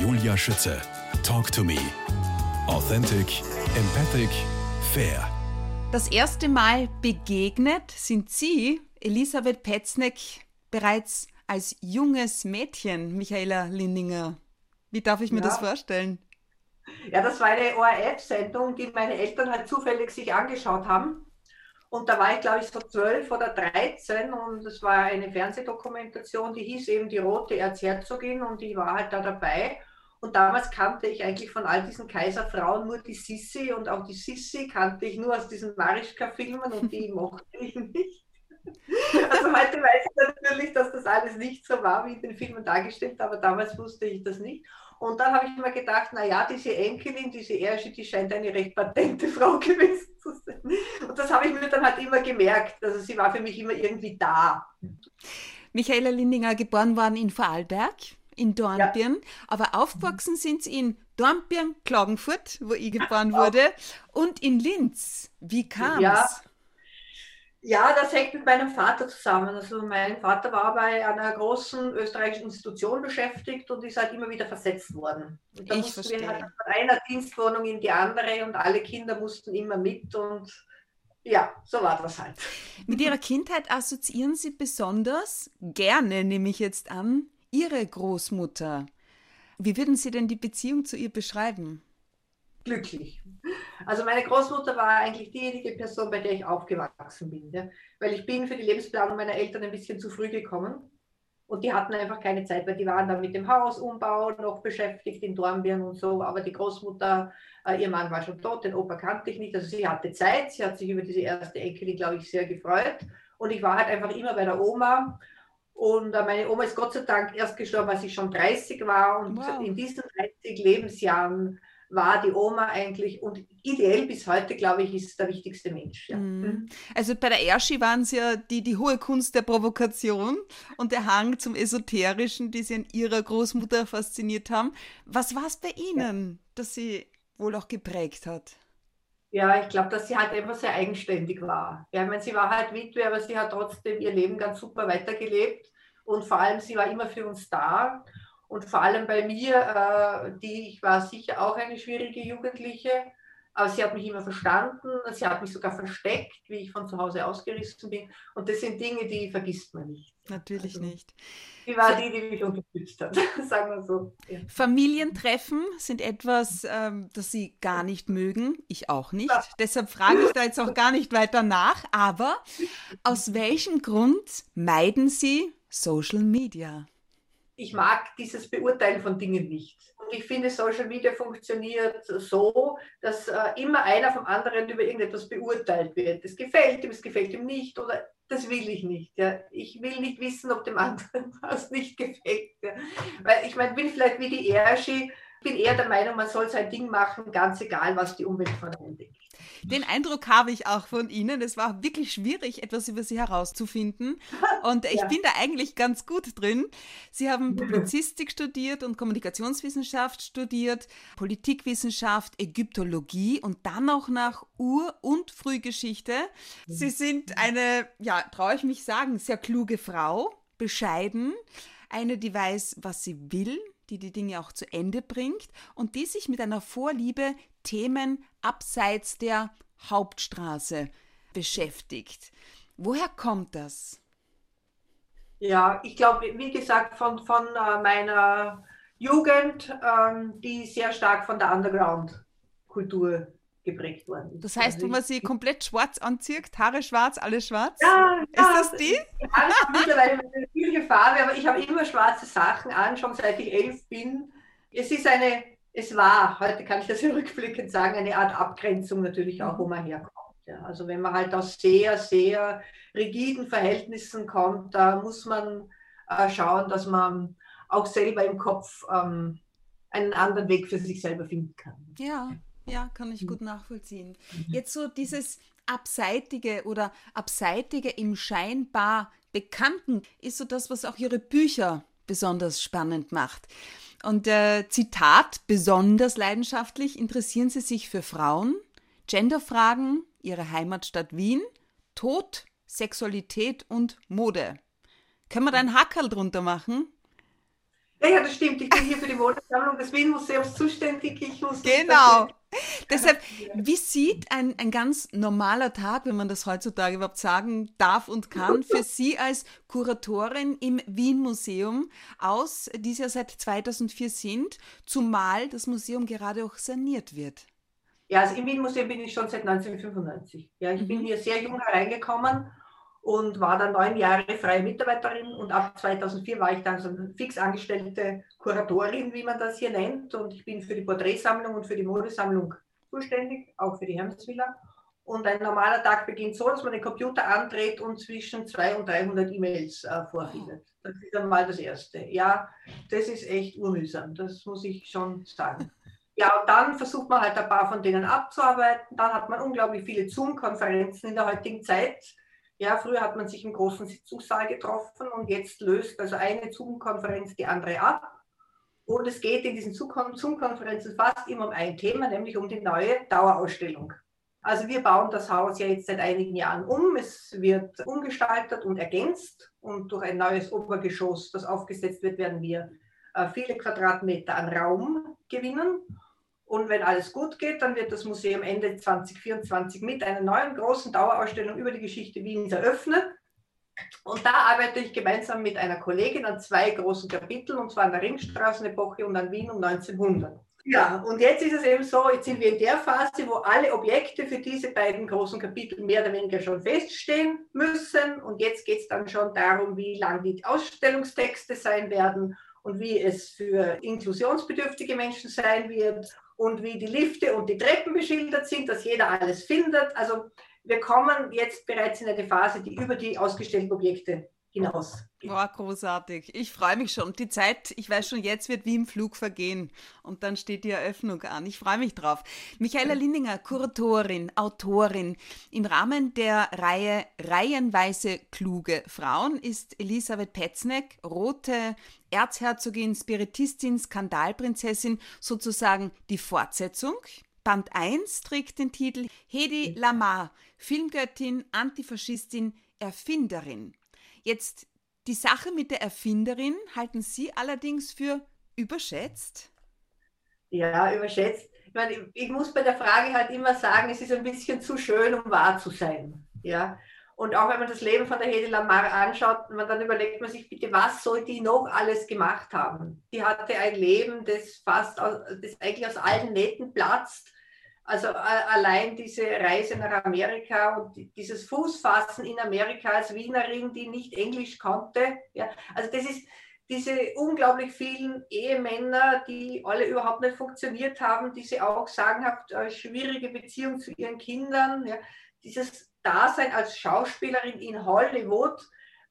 Julia Schütze. Talk to me. Authentic, empathic, fair. Das erste Mal begegnet sind Sie, Elisabeth Petzneck, bereits als junges Mädchen, Michaela Lindinger. Wie darf ich mir ja. das vorstellen? Ja, das war eine ORF-Sendung, die meine Eltern halt zufällig sich angeschaut haben. Und da war ich, glaube ich, so zwölf oder dreizehn und es war eine Fernsehdokumentation, die hieß eben Die Rote Erzherzogin und ich war halt da dabei. Und damals kannte ich eigentlich von all diesen Kaiserfrauen nur die Sissi und auch die Sissi kannte ich nur aus diesen Marischka-Filmen und die mochte ich nicht. Also heute weiß ich natürlich, dass das alles nicht so war, wie in den Filmen dargestellt, aber damals wusste ich das nicht. Und dann habe ich mir gedacht, naja, diese Enkelin, diese Ersche, die scheint eine recht patente Frau gewesen zu sein. Und das habe ich mir dann halt immer gemerkt. Also sie war für mich immer irgendwie da. Michaela Lindinger, geboren worden in Vorarlberg, in Dornbirn, ja. aber aufgewachsen sind sie in Dornbirn, Klagenfurt, wo ich geboren wurde, und in Linz. Wie kam es? Ja. Ja, das hängt mit meinem Vater zusammen. Also mein Vater war bei einer großen österreichischen Institution beschäftigt und ist halt immer wieder versetzt worden. Und da ich mussten verstehe. wir halt von einer Dienstwohnung in die andere und alle Kinder mussten immer mit und ja, so war das halt. Mit Ihrer Kindheit assoziieren Sie besonders gerne, nehme ich jetzt an, Ihre Großmutter. Wie würden Sie denn die Beziehung zu ihr beschreiben? glücklich. Also meine Großmutter war eigentlich diejenige Person, bei der ich aufgewachsen bin. Ja? Weil ich bin für die Lebensplanung meiner Eltern ein bisschen zu früh gekommen. Und die hatten einfach keine Zeit, weil die waren dann mit dem Hausumbau noch beschäftigt in Dornbirn und so. Aber die Großmutter, äh, ihr Mann war schon tot, den Opa kannte ich nicht. Also sie hatte Zeit, sie hat sich über diese erste Enkelin, glaube ich, sehr gefreut. Und ich war halt einfach immer bei der Oma. Und äh, meine Oma ist Gott sei Dank erst gestorben, als ich schon 30 war. Und wow. in diesen 30 Lebensjahren war die Oma eigentlich und ideell bis heute, glaube ich, ist der wichtigste Mensch. Ja. Mhm. mhm. Also bei der Erschi waren es ja die, die hohe Kunst der Provokation und der Hang zum Esoterischen, die sie an ihrer Großmutter fasziniert haben. Was war es bei Ihnen, ja. das sie wohl auch geprägt hat? Ja, ich glaube, dass sie halt einfach sehr eigenständig war. Ja, ich meine, sie war halt Witwe, aber sie hat trotzdem ihr Leben ganz super weitergelebt und vor allem sie war immer für uns da und vor allem bei mir, äh, die, ich war sicher auch eine schwierige Jugendliche, aber sie hat mich immer verstanden, sie hat mich sogar versteckt, wie ich von zu Hause ausgerissen bin. Und das sind Dinge, die vergisst man nicht. Natürlich also, nicht. Sie war die, die mich unterstützt hat, sagen wir so. Ja. Familientreffen sind etwas, ähm, das Sie gar nicht mögen, ich auch nicht. Ja. Deshalb frage ich da jetzt auch gar nicht weiter nach. Aber aus welchem Grund meiden Sie Social Media? Ich mag dieses Beurteilen von Dingen nicht. Und ich finde, Social Media funktioniert so, dass äh, immer einer vom anderen über irgendetwas beurteilt wird. Es gefällt ihm, es gefällt ihm nicht oder das will ich nicht. Ja. Ich will nicht wissen, ob dem anderen was nicht gefällt. Ja. Weil ich meine, will vielleicht wie die Erschi, ich bin eher der Meinung, man soll sein Ding machen, ganz egal, was die Umwelt von einem denkt. Den Eindruck habe ich auch von Ihnen. Es war wirklich schwierig, etwas über Sie herauszufinden. Und ich ja. bin da eigentlich ganz gut drin. Sie haben Publizistik studiert und Kommunikationswissenschaft studiert, Politikwissenschaft, Ägyptologie und dann auch nach Ur- und Frühgeschichte. Sie sind eine, ja, traue ich mich sagen, sehr kluge Frau, bescheiden, eine, die weiß, was sie will, die die Dinge auch zu Ende bringt und die sich mit einer Vorliebe Themen abseits der Hauptstraße beschäftigt. Woher kommt das? Ja, ich glaube, wie gesagt, von, von äh, meiner Jugend, ähm, die sehr stark von der Underground-Kultur geprägt worden. Das heißt, also wenn man sie komplett schwarz anzieht, Haare schwarz, alles schwarz? Ja, ist ja, das die? Ja, mittlerweile eine natürliche Farbe, aber ich habe immer schwarze Sachen an, schon seit ich elf bin. Es ist eine, es war, heute kann ich das rückblickend sagen, eine Art Abgrenzung natürlich auch, wo man herkommt. Ja, also wenn man halt aus sehr, sehr rigiden Verhältnissen kommt, da muss man äh, schauen, dass man auch selber im Kopf ähm, einen anderen Weg für sich selber finden kann. Ja, ja, kann ich gut nachvollziehen. Mhm. Jetzt so dieses Abseitige oder Abseitige im scheinbar Bekannten ist so das, was auch Ihre Bücher besonders spannend macht. Und äh, Zitat, besonders leidenschaftlich interessieren Sie sich für Frauen, Genderfragen, Ihre Heimatstadt Wien, Tod, Sexualität und Mode. Können wir da einen Hackerl drunter machen? Ja, ja, das stimmt. Ich bin hier für die Modesammlung des Wien-Museums zuständig. Ich muss genau. Deshalb, wie sieht ein, ein ganz normaler Tag, wenn man das heutzutage überhaupt sagen darf und kann, für Sie als Kuratorin im Wien-Museum aus, die Sie ja seit 2004 sind, zumal das Museum gerade auch saniert wird? Ja, also im Wien-Museum bin ich schon seit 1995. Ja, ich mhm. bin hier sehr jung hereingekommen und war dann neun Jahre freie Mitarbeiterin und ab 2004 war ich dann so eine fix angestellte Kuratorin, wie man das hier nennt. Und ich bin für die Porträtsammlung und für die Modesammlung zuständig, auch für die Hermesvilla. Und ein normaler Tag beginnt so, dass man den Computer andreht und zwischen 200 und 300 E-Mails äh, vorfindet. Das ist einmal das Erste. Ja, das ist echt urmühsam, das muss ich schon sagen. Ja, und dann versucht man halt ein paar von denen abzuarbeiten. Dann hat man unglaublich viele Zoom-Konferenzen in der heutigen Zeit ja, früher hat man sich im großen Sitzungssaal getroffen und jetzt löst also eine Zoom-Konferenz die andere ab. Und es geht in diesen Zoom-Konferenzen fast immer um ein Thema, nämlich um die neue Dauerausstellung. Also wir bauen das Haus ja jetzt seit einigen Jahren um. Es wird umgestaltet und ergänzt und durch ein neues Obergeschoss, das aufgesetzt wird, werden wir äh, viele Quadratmeter an Raum gewinnen. Und wenn alles gut geht, dann wird das Museum Ende 2024 mit einer neuen großen Dauerausstellung über die Geschichte Wiens eröffnet. Und da arbeite ich gemeinsam mit einer Kollegin an zwei großen Kapiteln, und zwar an der Ringstraßenepoche und an Wien um 1900. Ja, und jetzt ist es eben so, jetzt sind wir in der Phase, wo alle Objekte für diese beiden großen Kapitel mehr oder weniger schon feststehen müssen. Und jetzt geht es dann schon darum, wie lang die Ausstellungstexte sein werden und wie es für inklusionsbedürftige Menschen sein wird und wie die Lifte und die Treppen beschildert sind, dass jeder alles findet. Also wir kommen jetzt bereits in eine Phase, die über die ausgestellten Objekte hinaus. Boah, großartig. Ich freue mich schon. Die Zeit, ich weiß schon, jetzt wird wie im Flug vergehen. Und dann steht die Eröffnung an. Ich freue mich drauf. Michaela Lindinger, Kuratorin, Autorin. Im Rahmen der Reihe Reihenweise kluge Frauen ist Elisabeth Petzneck, rote Erzherzogin, Spiritistin, Skandalprinzessin, sozusagen die Fortsetzung. Band 1 trägt den Titel Hedi Lamar, Filmgöttin, Antifaschistin, Erfinderin. Jetzt die Sache mit der Erfinderin halten Sie allerdings für überschätzt? Ja, überschätzt. Ich, meine, ich muss bei der Frage halt immer sagen, es ist ein bisschen zu schön, um wahr zu sein. Ja, und auch wenn man das Leben von der Hede Lamar anschaut, man, dann überlegt man sich bitte, was soll die noch alles gemacht haben? Die hatte ein Leben, das fast aus, das eigentlich aus allen Nähten platzt. Also allein diese Reise nach Amerika und dieses Fußfassen in Amerika als Wienerin, die nicht Englisch konnte. Ja, also das ist diese unglaublich vielen Ehemänner, die alle überhaupt nicht funktioniert haben, diese auch sagenhaft äh, schwierige Beziehung zu ihren Kindern. Ja, dieses Dasein als Schauspielerin in Hollywood,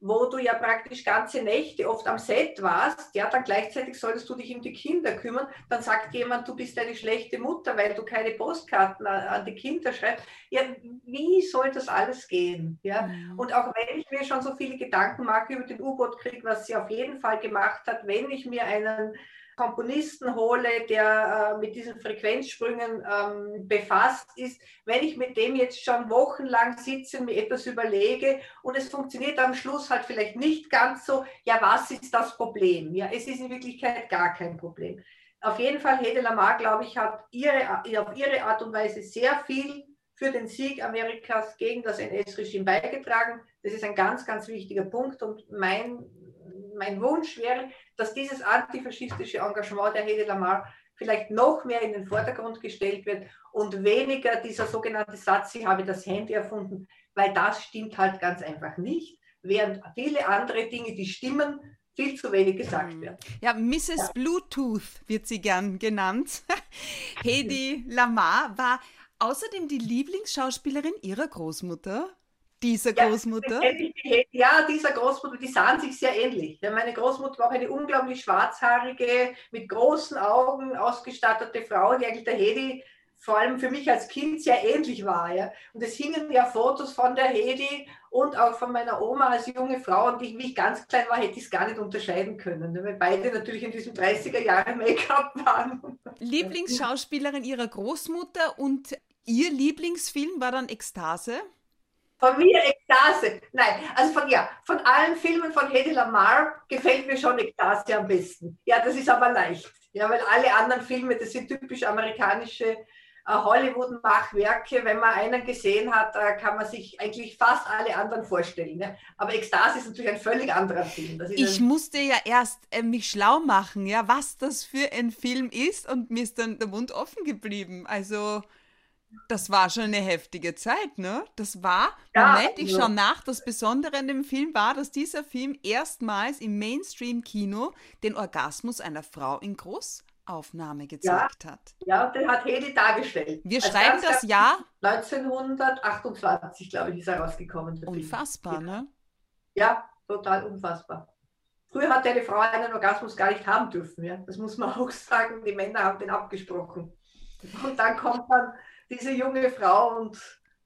wo du ja praktisch ganze Nächte oft am Set warst, ja, dann gleichzeitig solltest du dich um die Kinder kümmern, dann sagt jemand, du bist eine schlechte Mutter, weil du keine Postkarten an, an die Kinder schreibst. Ja, wie soll das alles gehen? Ja? Mhm. Und auch wenn ich mir schon so viele Gedanken mache über den U-Boot-Krieg, was sie auf jeden Fall gemacht hat, wenn ich mir einen Komponisten hole, der äh, mit diesen Frequenzsprüngen ähm, befasst ist, wenn ich mit dem jetzt schon wochenlang sitze, mir etwas überlege und es funktioniert am Schluss halt vielleicht nicht ganz so, ja, was ist das Problem? Ja, es ist in Wirklichkeit gar kein Problem. Auf jeden Fall, Hede Lamar, glaube ich, hat ihre, auf ihre Art und Weise sehr viel für den Sieg Amerikas gegen das NS-Regime beigetragen. Das ist ein ganz, ganz wichtiger Punkt und mein mein Wunsch wäre, dass dieses antifaschistische Engagement der Hede Lamar vielleicht noch mehr in den Vordergrund gestellt wird und weniger dieser sogenannte Satz, ich habe das Handy erfunden, weil das stimmt halt ganz einfach nicht, während viele andere Dinge, die stimmen, viel zu wenig gesagt mhm. werden. Ja, Mrs. Ja. Bluetooth wird sie gern genannt. Hedy Lamar war außerdem die Lieblingsschauspielerin ihrer Großmutter dieser Großmutter? Ja, dieser Großmutter, die sahen sich sehr ähnlich. Meine Großmutter war auch eine unglaublich schwarzhaarige, mit großen Augen ausgestattete Frau, die eigentlich der Hedi vor allem für mich als Kind sehr ähnlich war. Ja. Und es hingen ja Fotos von der Hedi und auch von meiner Oma als junge Frau. Und ich, wie ich ganz klein war, hätte ich es gar nicht unterscheiden können, ne, weil beide natürlich in diesem 30er Jahre Make-up waren. Lieblingsschauspielerin ihrer Großmutter und ihr Lieblingsfilm war dann Ekstase? Von mir Ekstase. Nein, also von ja, von allen Filmen von Hedy Lamar gefällt mir schon Ekstase am besten. Ja, das ist aber leicht. Ja, weil alle anderen Filme, das sind typisch amerikanische äh, Hollywood-Machwerke. Wenn man einen gesehen hat, äh, kann man sich eigentlich fast alle anderen vorstellen. Ne? Aber Ekstase ist natürlich ein völlig anderer Film. ich musste ja erst äh, mich schlau machen, ja, was das für ein Film ist und mir ist dann der Mund offen geblieben. Also das war schon eine heftige Zeit, ne? Das war, ja, Moment, ich schaue nach, das Besondere an dem Film war, dass dieser Film erstmals im Mainstream-Kino den Orgasmus einer Frau in Großaufnahme gezeigt ja, hat. Ja, den hat Hedi dargestellt. Wir also schreiben das Jahr 1928, glaube ich, ist er rausgekommen. Unfassbar, Film. ne? Ja, total unfassbar. Früher hat eine Frau einen Orgasmus gar nicht haben dürfen. Ja? Das muss man auch sagen. Die Männer haben den abgesprochen. Und dann kommt dann diese junge Frau und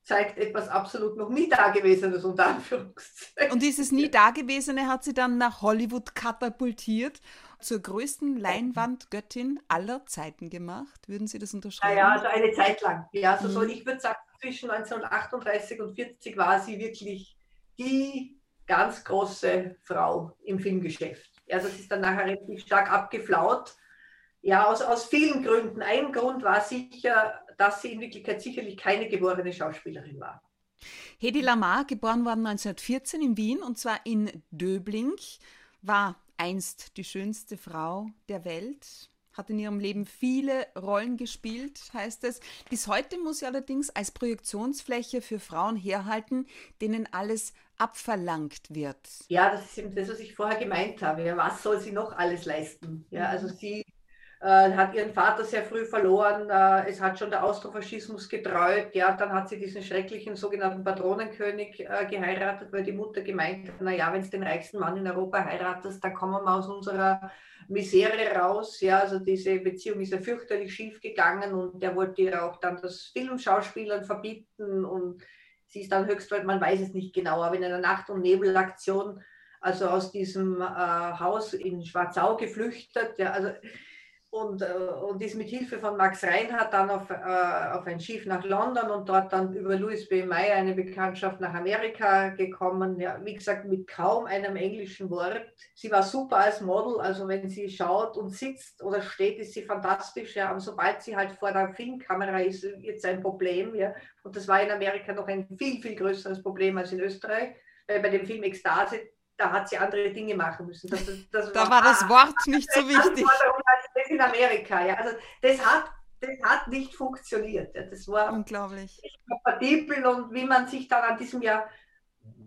zeigt etwas absolut noch nie Dagewesenes unter Anführungszeichen. Und dieses nie Dagewesene hat sie dann nach Hollywood katapultiert, zur größten Leinwandgöttin aller Zeiten gemacht. Würden Sie das unterschreiben? Ja, also eine Zeit lang. Ja, so mhm. soll ich würde sagen, zwischen 1938 und 40 war sie wirklich die ganz große Frau im Filmgeschäft. Also es ist dann nachher relativ stark abgeflaut. Ja, aus, aus vielen Gründen. Ein Grund war sicher, dass sie in Wirklichkeit sicherlich keine geborene Schauspielerin war. Hedi Lamar, geboren worden 1914 in Wien und zwar in Döbling, war einst die schönste Frau der Welt, hat in ihrem Leben viele Rollen gespielt, heißt es. Bis heute muss sie allerdings als Projektionsfläche für Frauen herhalten, denen alles abverlangt wird. Ja, das ist eben das, was ich vorher gemeint habe. Ja, was soll sie noch alles leisten? Ja, also sie äh, hat ihren Vater sehr früh verloren. Äh, es hat schon der Austrofaschismus getreut. Ja, dann hat sie diesen schrecklichen sogenannten Patronenkönig äh, geheiratet, weil die Mutter gemeint hat, naja, wenn es den reichsten Mann in Europa heiratest, dann kommen wir aus unserer Misere raus. Ja, also diese Beziehung ist ja fürchterlich schief gegangen und der wollte ihr auch dann das Filmschauspielern verbieten und sie ist dann höchstweit, man weiß es nicht genau, aber in einer Nacht- und Nebelaktion also aus diesem äh, Haus in Schwarzau geflüchtet. Ja, also und, äh, und ist mit Hilfe von Max Reinhardt dann auf, äh, auf ein Schiff nach London und dort dann über Louis B. Meyer eine Bekanntschaft nach Amerika gekommen. Ja, wie gesagt, mit kaum einem englischen Wort. Sie war super als Model, also wenn sie schaut und sitzt oder steht, ist sie fantastisch. Ja, aber sobald sie halt vor der Filmkamera ist, es ein Problem. Ja. Und das war in Amerika noch ein viel, viel größeres Problem als in Österreich. Bei dem Film Ekstase da hat sie andere Dinge machen müssen. Das, das da war, war das Wort nicht so wichtig. Das in Amerika, ja. Also das hat, das hat nicht funktioniert. Das war unglaublich kompatibel und wie man sich dann an diesem Jahr,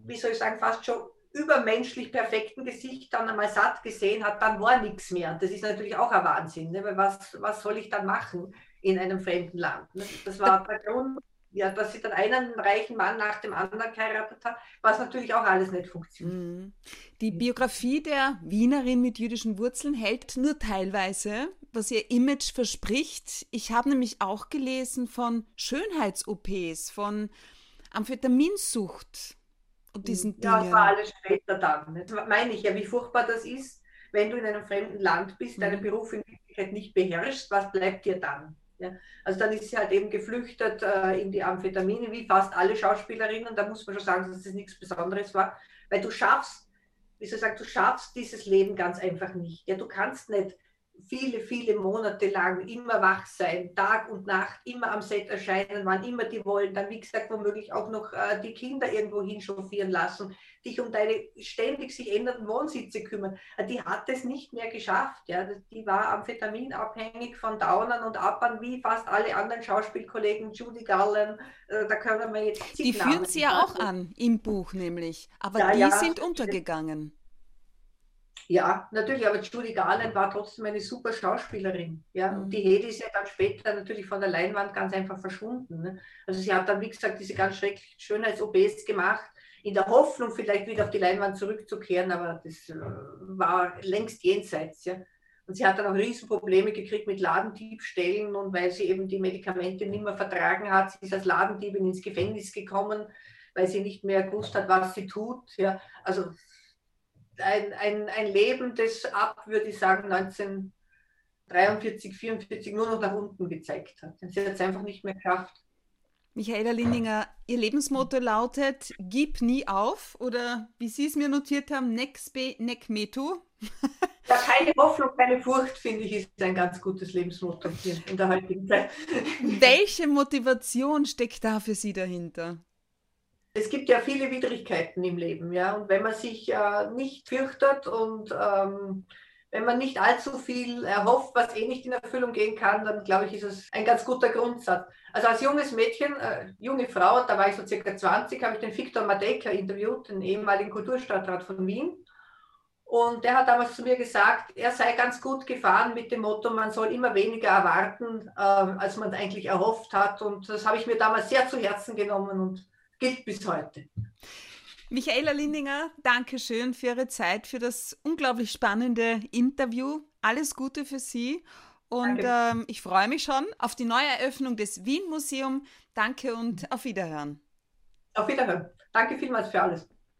wie soll ich sagen, fast schon übermenschlich perfekten Gesicht dann einmal satt gesehen hat, dann war nichts mehr. Und das ist natürlich auch ein Wahnsinn, ne? weil was, was soll ich dann machen in einem fremden Land? Ne? Das war der Grund, ja, dass sie dann einen reichen Mann nach dem anderen geheiratet hat, was natürlich auch alles nicht funktioniert. Mhm. Die Biografie der Wienerin mit jüdischen Wurzeln hält nur teilweise, was ihr Image verspricht. Ich habe nämlich auch gelesen von Schönheits-OPs, von Amphetaminsucht und diesen ja, Dingen. Ja, das war alles später dann. Jetzt meine ich ja, wie furchtbar das ist, wenn du in einem fremden Land bist, deinen mhm. Beruf in Wirklichkeit nicht beherrschst, was bleibt dir dann? Ja. Also dann ist sie halt eben geflüchtet äh, in die Amphetamine, wie fast alle Schauspielerinnen. Da muss man schon sagen, dass das nichts Besonderes war, weil du schaffst, wie ich sagen, du schaffst dieses Leben ganz einfach nicht. Ja, du kannst nicht viele, viele Monate lang immer wach sein, Tag und Nacht, immer am Set erscheinen, wann immer die wollen, dann wie gesagt womöglich auch noch äh, die Kinder irgendwo hinchauffieren lassen, dich um deine ständig sich ändernden Wohnsitze kümmern. Äh, die hat es nicht mehr geschafft. Ja. Die war amphetaminabhängig von Downern und Uppern wie fast alle anderen Schauspielkollegen, Judy Garland, äh, da können wir jetzt Die führen sie ja auch an im Buch nämlich, aber ja, die ja, sind untergegangen. Ja, natürlich, aber Judy Garland war trotzdem eine super Schauspielerin. Ja? Mhm. Und die Hedi ist ja dann später natürlich von der Leinwand ganz einfach verschwunden. Ne? Also sie hat dann, wie gesagt, diese ganz schrecklichen Schönheits-OPs gemacht, in der Hoffnung, vielleicht wieder auf die Leinwand zurückzukehren, aber das äh, war längst jenseits. Ja? Und sie hat dann auch Riesenprobleme gekriegt mit Ladendiebstählen und weil sie eben die Medikamente nicht mehr vertragen hat, sie ist als Ladendiebin ins Gefängnis gekommen, weil sie nicht mehr gewusst hat, was sie tut. Ja? Also ein, ein, ein Leben, das ab, würde ich sagen, 1943, 44 nur noch nach unten gezeigt hat. Sie hat es einfach nicht mehr geschafft. Michaela Lindinger, Ihr Lebensmotto lautet Gib nie auf oder wie Sie es mir notiert haben, Nexbe Nekmetu. Ja, keine Hoffnung, keine Furcht, finde ich, ist ein ganz gutes Lebensmotto hier in der heutigen Zeit. Welche Motivation steckt da für Sie dahinter? Es gibt ja viele Widrigkeiten im Leben, ja. Und wenn man sich äh, nicht fürchtet und ähm, wenn man nicht allzu viel erhofft, was eh nicht in Erfüllung gehen kann, dann glaube ich, ist es ein ganz guter Grundsatz. Also als junges Mädchen, äh, junge Frau, da war ich so circa 20, habe ich den Viktor Madeka interviewt, den ehemaligen Kulturstadtrat von Wien. Und der hat damals zu mir gesagt, er sei ganz gut gefahren mit dem Motto, man soll immer weniger erwarten, äh, als man eigentlich erhofft hat. Und das habe ich mir damals sehr zu Herzen genommen und gilt bis heute. Michaela Lindinger, danke schön für Ihre Zeit, für das unglaublich spannende Interview. Alles Gute für Sie. Und ähm, ich freue mich schon auf die neue Eröffnung des Wien Museum. Danke und auf Wiederhören. Auf Wiederhören. Danke vielmals für alles.